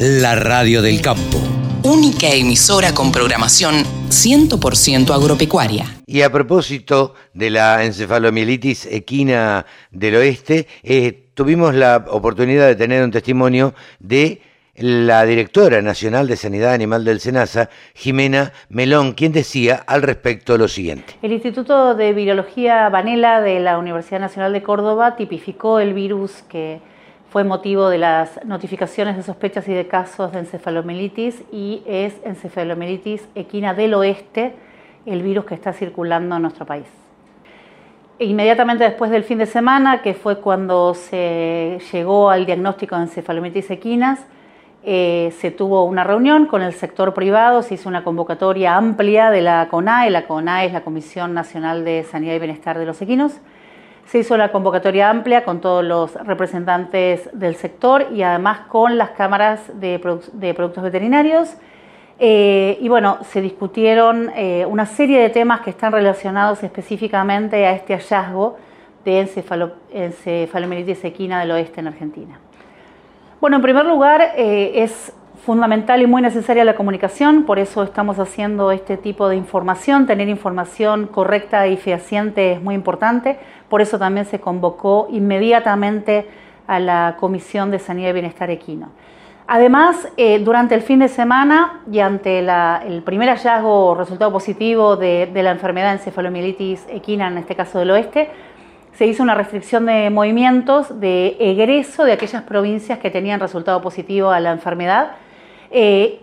La radio del campo. Única emisora con programación 100% agropecuaria. Y a propósito de la encefalomielitis equina del oeste, eh, tuvimos la oportunidad de tener un testimonio de la directora nacional de Sanidad Animal del SENASA, Jimena Melón, quien decía al respecto lo siguiente. El Instituto de Virología Vanela de la Universidad Nacional de Córdoba tipificó el virus que fue motivo de las notificaciones de sospechas y de casos de encefalomielitis y es encefalomielitis equina del oeste, el virus que está circulando en nuestro país. Inmediatamente después del fin de semana, que fue cuando se llegó al diagnóstico de encefalomielitis equinas, eh, se tuvo una reunión con el sector privado, se hizo una convocatoria amplia de la CONAE, la CONAE es la Comisión Nacional de Sanidad y Bienestar de los Equinos, se hizo la convocatoria amplia con todos los representantes del sector y además con las cámaras de, productos veterinarios. Eh, y bueno, se discutieron eh, una serie de temas que están relacionados específicamente a este hallazgo de encefalomielitis equina del oeste en Argentina. Bueno, en primer lugar, eh, es fundamental y muy necesaria la comunicación, por eso estamos haciendo este tipo de información. Tener información correcta y fehaciente es muy importante, por eso también se convocó inmediatamente a la Comisión de Sanidad y Bienestar Equino. Además, eh, durante el fin de semana y ante el primer hallazgo o resultado positivo de, de la enfermedad encefalomielitis equina, en este caso del oeste, se hizo una restricción de movimientos de egreso de aquellas provincias que tenían resultado positivo a la enfermedad. Eh,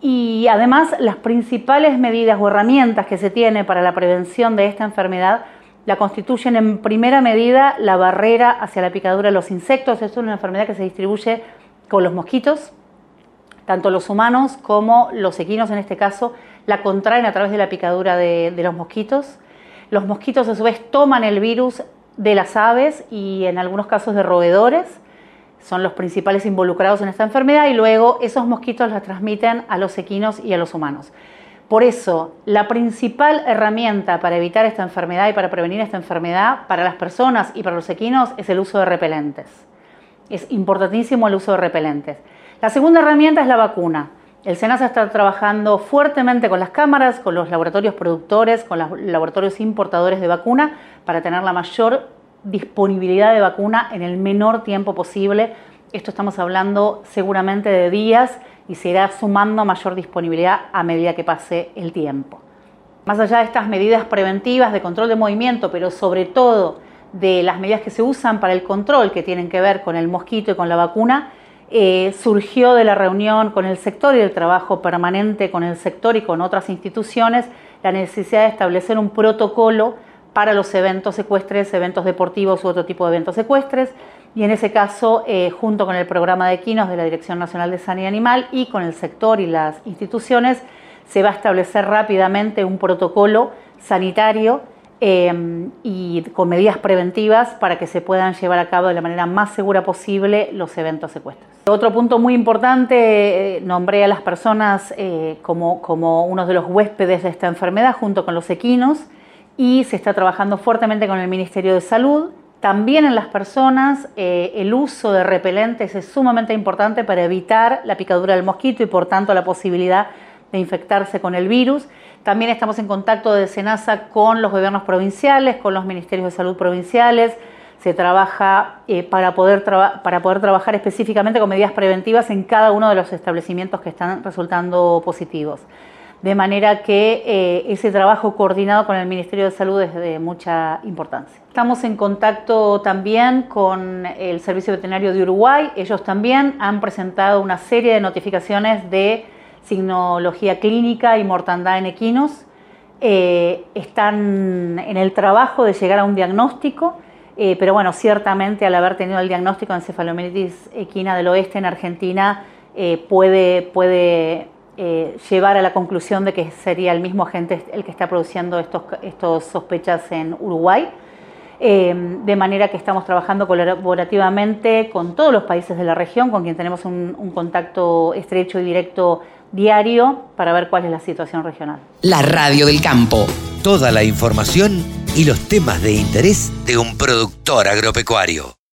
y además las principales medidas o herramientas que se tiene para la prevención de esta enfermedad la constituyen en primera medida la barrera hacia la picadura de los insectos. Es una enfermedad que se distribuye con los mosquitos, tanto los humanos como los equinos en este caso la contraen a través de la picadura de los mosquitos. Los mosquitos a su vez toman el virus de las aves y en algunos casos de roedores, son los principales involucrados en esta enfermedad y luego esos mosquitos la transmiten a los equinos y a los humanos. Por eso, la principal herramienta para evitar esta enfermedad y para prevenir esta enfermedad para las personas y para los equinos es el uso de repelentes. Es importantísimo el uso de repelentes. La segunda herramienta es la vacuna. El SENASA está trabajando fuertemente con las cámaras, con los laboratorios productores, con los laboratorios importadores de vacuna para tener la mayor disponibilidad de vacuna en el menor tiempo posible. Esto estamos hablando seguramente de días y se irá sumando mayor disponibilidad a medida que pase el tiempo. Más allá de estas medidas preventivas de control de movimiento, pero sobre todo de las medidas que se usan para el control que tienen que ver con el mosquito y con la vacuna, eh, surgió de la reunión con el sector y del trabajo permanente con el sector y con otras instituciones la necesidad de establecer un protocolo para los eventos secuestres, eventos deportivos u otro tipo de eventos secuestres. Y en ese caso, eh, junto con el programa de equinos de la Dirección Nacional de Sanidad Animal y con el sector y las instituciones, se va a establecer rápidamente un protocolo sanitario Em, y con medidas preventivas para que se puedan llevar a cabo de la manera más segura posible los eventos secuestros. Otro punto muy importante, eh, nombré a las personas eh, como, como uno de los huéspedes de esta enfermedad junto con los equinos y se está trabajando fuertemente con el Ministerio de Salud. También en las personas eh, el uso de repelentes es sumamente importante para evitar la picadura del mosquito y por tanto la posibilidad de infectarse con el virus. También estamos en contacto de SENASA con los gobiernos provinciales, con los ministerios de salud provinciales. Se trabaja eh, para, poder para poder trabajar específicamente con medidas preventivas en cada uno de los establecimientos que están resultando positivos. De manera que eh, ese trabajo coordinado con el Ministerio de Salud es de mucha importancia. Estamos en contacto también con el Servicio Veterinario de Uruguay. Ellos también han presentado una serie de notificaciones de signología clínica y mortandad en equinos. Eh, están en el trabajo de llegar a un diagnóstico, eh, pero bueno, ciertamente al haber tenido el diagnóstico de encefalomielitis equina del oeste en Argentina, puede, puede llevar a la conclusión de que sería el mismo agente el que está produciendo estos, estos sospechas en Uruguay. de manera que estamos trabajando colaborativamente con todos los países de la región, con quien tenemos un, un contacto estrecho y directo diario para ver cuál es la situación regional. La radio del campo. Toda la información y los temas de interés de un productor agropecuario.